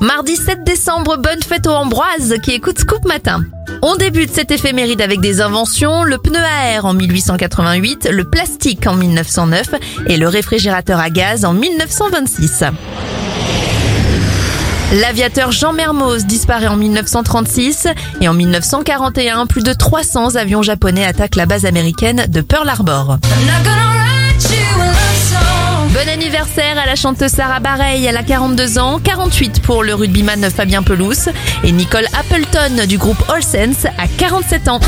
Mardi 7 décembre, bonne fête aux Ambroise qui écoute Scoop Matin. On débute cette éphéméride avec des inventions, le pneu à air en 1888, le plastique en 1909 et le réfrigérateur à gaz en 1926. L'aviateur Jean Mermoz disparaît en 1936 et en 1941, plus de 300 avions japonais attaquent la base américaine de Pearl Harbor. À la chanteuse Sarah Bareilles, elle a 42 ans, 48 pour le rugbyman Fabien Pelouse et Nicole Appleton du groupe All Sense à 47 ans.